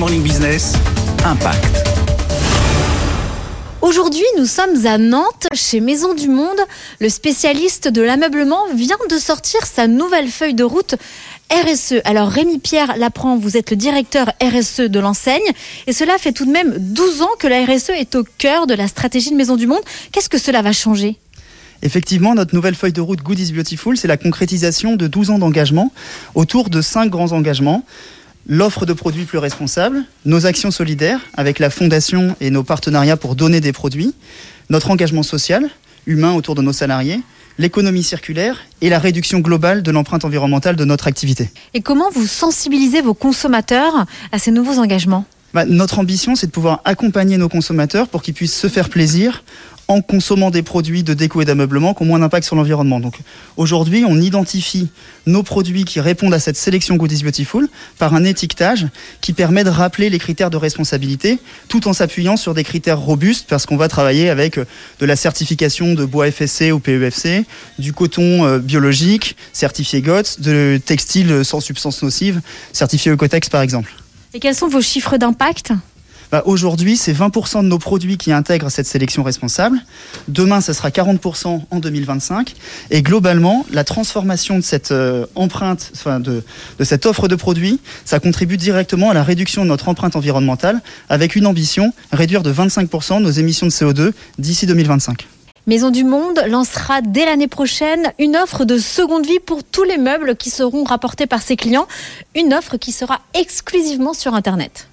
Good Morning Business, Impact. Aujourd'hui, nous sommes à Nantes, chez Maison du Monde. Le spécialiste de l'ameublement vient de sortir sa nouvelle feuille de route RSE. Alors Rémi Pierre Lapprend, vous êtes le directeur RSE de l'enseigne et cela fait tout de même 12 ans que la RSE est au cœur de la stratégie de Maison du Monde. Qu'est-ce que cela va changer? Effectivement, notre nouvelle feuille de route Good is Beautiful, c'est la concrétisation de 12 ans d'engagement autour de 5 grands engagements l'offre de produits plus responsables, nos actions solidaires avec la fondation et nos partenariats pour donner des produits, notre engagement social, humain autour de nos salariés, l'économie circulaire et la réduction globale de l'empreinte environnementale de notre activité. Et comment vous sensibilisez vos consommateurs à ces nouveaux engagements? Bah, notre ambition, c'est de pouvoir accompagner nos consommateurs pour qu'ils puissent se faire plaisir en consommant des produits de déco et d'ameublement qui ont moins d'impact sur l'environnement. Donc aujourd'hui, on identifie nos produits qui répondent à cette sélection Good is Beautiful par un étiquetage qui permet de rappeler les critères de responsabilité tout en s'appuyant sur des critères robustes parce qu'on va travailler avec euh, de la certification de bois FSC ou PEFC, du coton euh, biologique certifié GOTS, de textile sans substance nocive certifié Ecotex par exemple. Et quels sont vos chiffres d'impact bah, Aujourd'hui, c'est 20% de nos produits qui intègrent cette sélection responsable. Demain, ce sera 40% en 2025. Et globalement, la transformation de cette euh, empreinte, de, de cette offre de produits, ça contribue directement à la réduction de notre empreinte environnementale avec une ambition, réduire de 25% nos émissions de CO2 d'ici 2025. Maison du Monde lancera dès l'année prochaine une offre de seconde vie pour tous les meubles qui seront rapportés par ses clients, une offre qui sera exclusivement sur Internet.